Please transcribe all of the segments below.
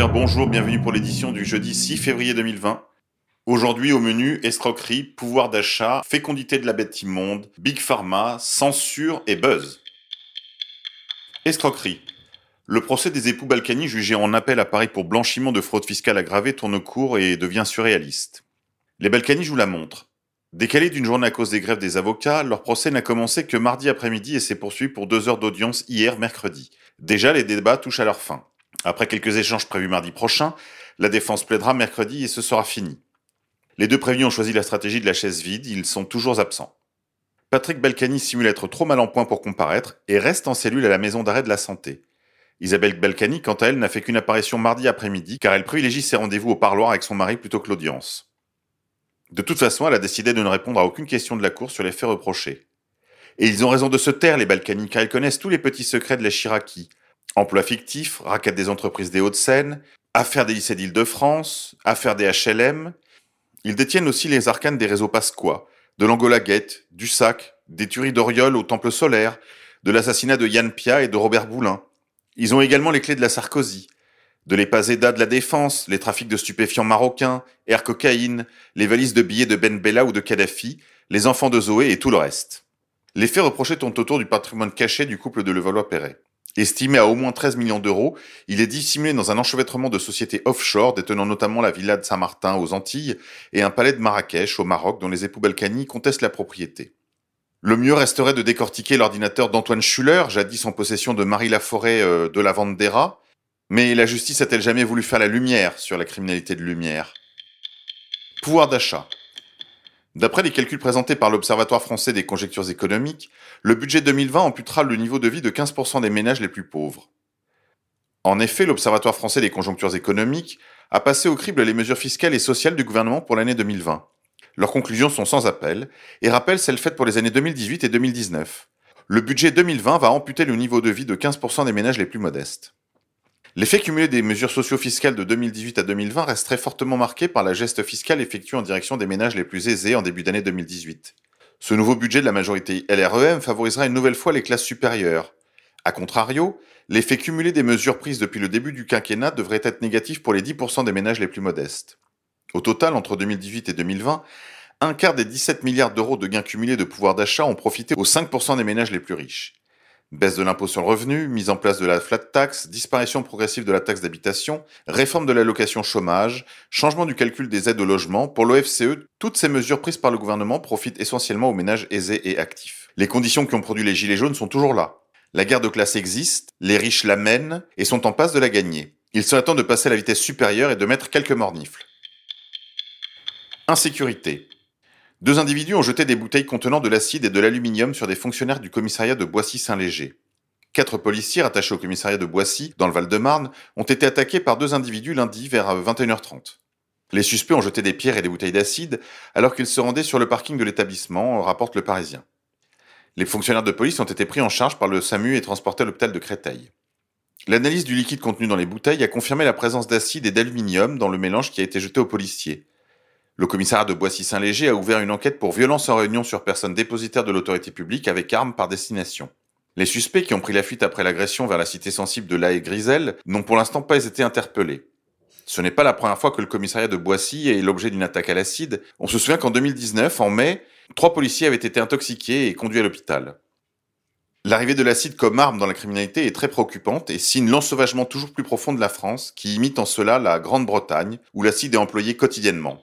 bonjour, bienvenue pour l'édition du jeudi 6 février 2020. Aujourd'hui au menu, escroquerie, pouvoir d'achat, fécondité de la bête immonde, Big Pharma, censure et buzz. Escroquerie. Le procès des époux Balkany jugés en appel à Paris pour blanchiment de fraude fiscale aggravée tourne court et devient surréaliste. Les Balkany jouent la montre. Décalé d'une journée à cause des grèves des avocats, leur procès n'a commencé que mardi après-midi et s'est poursuivi pour deux heures d'audience hier mercredi. Déjà, les débats touchent à leur fin. Après quelques échanges prévus mardi prochain, la défense plaidera mercredi et ce sera fini. Les deux prévenus ont choisi la stratégie de la chaise vide, ils sont toujours absents. Patrick Balkany simule être trop mal en point pour comparaître et reste en cellule à la maison d'arrêt de la santé. Isabelle Balkany, quant à elle, n'a fait qu'une apparition mardi après-midi car elle privilégie ses rendez-vous au parloir avec son mari plutôt que l'audience. De toute façon, elle a décidé de ne répondre à aucune question de la Cour sur les faits reprochés. Et ils ont raison de se taire, les Balkany, car ils connaissent tous les petits secrets de la Chiraki, Emploi fictif, raquette des entreprises des Hauts-de-Seine, affaires des lycées d'Île-de-France, affaires des HLM. Ils détiennent aussi les arcanes des réseaux pasquois, de l'Angola Gate, du SAC, des tueries d'Oriol au Temple solaire, de l'assassinat de Yann Pia et de Robert Boulin. Ils ont également les clés de la Sarkozy, de l'EPAZEDA de la Défense, les trafics de stupéfiants marocains, air cocaïne, les valises de billets de Ben Bella ou de Kadhafi, les enfants de Zoé et tout le reste. Les faits reprochés tournent autour du patrimoine caché du couple de Levallois-Perret. Estimé à au moins 13 millions d'euros, il est dissimulé dans un enchevêtrement de sociétés offshore détenant notamment la villa de Saint-Martin aux Antilles et un palais de Marrakech au Maroc dont les époux Balkany contestent la propriété. Le mieux resterait de décortiquer l'ordinateur d'Antoine Schuller, jadis en possession de Marie Laforêt euh, de la Vendera, mais la justice a-t-elle jamais voulu faire la lumière sur la criminalité de Lumière? Pouvoir d'achat. D'après les calculs présentés par l'Observatoire français des conjectures économiques, le budget 2020 amputera le niveau de vie de 15% des ménages les plus pauvres. En effet, l'Observatoire français des conjonctures économiques a passé au crible les mesures fiscales et sociales du gouvernement pour l'année 2020. Leurs conclusions sont sans appel et rappellent celles faites pour les années 2018 et 2019. Le budget 2020 va amputer le niveau de vie de 15% des ménages les plus modestes. L'effet cumulé des mesures socio-fiscales de 2018 à 2020 reste très fortement marqué par la geste fiscale effectuée en direction des ménages les plus aisés en début d'année 2018. Ce nouveau budget de la majorité LREM favorisera une nouvelle fois les classes supérieures. A contrario, l'effet cumulé des mesures prises depuis le début du quinquennat devrait être négatif pour les 10% des ménages les plus modestes. Au total, entre 2018 et 2020, un quart des 17 milliards d'euros de gains cumulés de pouvoir d'achat ont profité aux 5% des ménages les plus riches. Baisse de l'impôt sur le revenu, mise en place de la flat tax, disparition progressive de la taxe d'habitation, réforme de l'allocation chômage, changement du calcul des aides au logement, pour l'OFCE, toutes ces mesures prises par le gouvernement profitent essentiellement aux ménages aisés et actifs. Les conditions qui ont produit les gilets jaunes sont toujours là. La guerre de classe existe, les riches la mènent et sont en passe de la gagner. Il serait temps de passer à la vitesse supérieure et de mettre quelques mornifles. Insécurité. Deux individus ont jeté des bouteilles contenant de l'acide et de l'aluminium sur des fonctionnaires du commissariat de Boissy-Saint-Léger. Quatre policiers attachés au commissariat de Boissy, dans le Val-de-Marne, ont été attaqués par deux individus lundi vers 21h30. Les suspects ont jeté des pierres et des bouteilles d'acide alors qu'ils se rendaient sur le parking de l'établissement, rapporte le Parisien. Les fonctionnaires de police ont été pris en charge par le SAMU et transportés à l'hôpital de Créteil. L'analyse du liquide contenu dans les bouteilles a confirmé la présence d'acide et d'aluminium dans le mélange qui a été jeté aux policiers. Le commissariat de Boissy-Saint-Léger a ouvert une enquête pour violence en réunion sur personnes dépositaires de l'autorité publique avec armes par destination. Les suspects qui ont pris la fuite après l'agression vers la cité sensible de La Griselle n'ont pour l'instant pas été interpellés. Ce n'est pas la première fois que le commissariat de Boissy est l'objet d'une attaque à l'acide. On se souvient qu'en 2019, en mai, trois policiers avaient été intoxiqués et conduits à l'hôpital. L'arrivée de l'acide comme arme dans la criminalité est très préoccupante et signe l'ensauvagement toujours plus profond de la France, qui imite en cela la Grande-Bretagne, où l'acide est employé quotidiennement.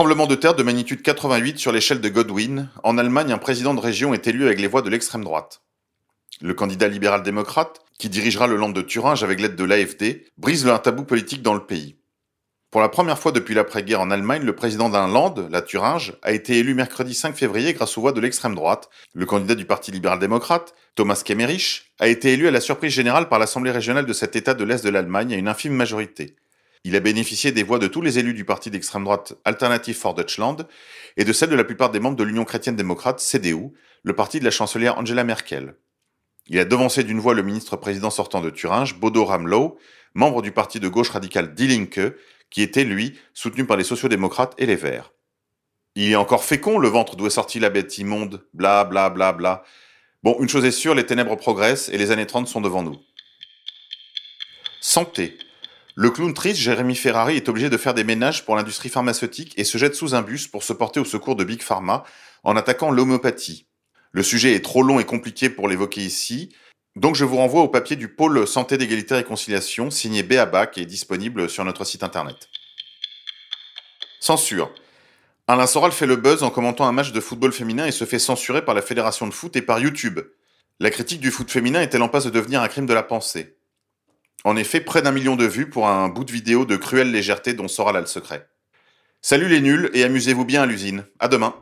Tremblement de terre de magnitude 88 sur l'échelle de Godwin. En Allemagne, un président de région est élu avec les voix de l'extrême droite. Le candidat libéral-démocrate, qui dirigera le land de Thuringe avec l'aide de l'AFD, brise un tabou politique dans le pays. Pour la première fois depuis l'après-guerre en Allemagne, le président d'un land, la Thuringe, a été élu mercredi 5 février grâce aux voix de l'extrême droite. Le candidat du Parti libéral-démocrate, Thomas Kemmerich, a été élu à la surprise générale par l'Assemblée régionale de cet État de l'Est de l'Allemagne à une infime majorité. Il a bénéficié des voix de tous les élus du parti d'extrême droite Alternative for Deutschland et de celles de la plupart des membres de l'Union chrétienne démocrate, CDU, le parti de la chancelière Angela Merkel. Il a devancé d'une voix le ministre-président sortant de Thuringe, Bodo Ramlow, membre du parti de gauche radical Die Linke, qui était, lui, soutenu par les sociodémocrates et les Verts. Il est encore fécond, le ventre d'où est sorti la bête immonde, bla bla bla bla. Bon, une chose est sûre, les ténèbres progressent et les années 30 sont devant nous. Santé. Le clown triste Jérémy Ferrari est obligé de faire des ménages pour l'industrie pharmaceutique et se jette sous un bus pour se porter au secours de Big Pharma en attaquant l'homéopathie. Le sujet est trop long et compliqué pour l'évoquer ici, donc je vous renvoie au papier du pôle Santé d'égalité et réconciliation signé Béaba qui est disponible sur notre site internet. Censure. Alain Soral fait le buzz en commentant un match de football féminin et se fait censurer par la Fédération de foot et par YouTube. La critique du foot féminin est-elle en passe de devenir un crime de la pensée? En effet, près d'un million de vues pour un bout de vidéo de cruelle légèreté dont Soral a le secret. Salut les nuls et amusez-vous bien à l'usine. À demain.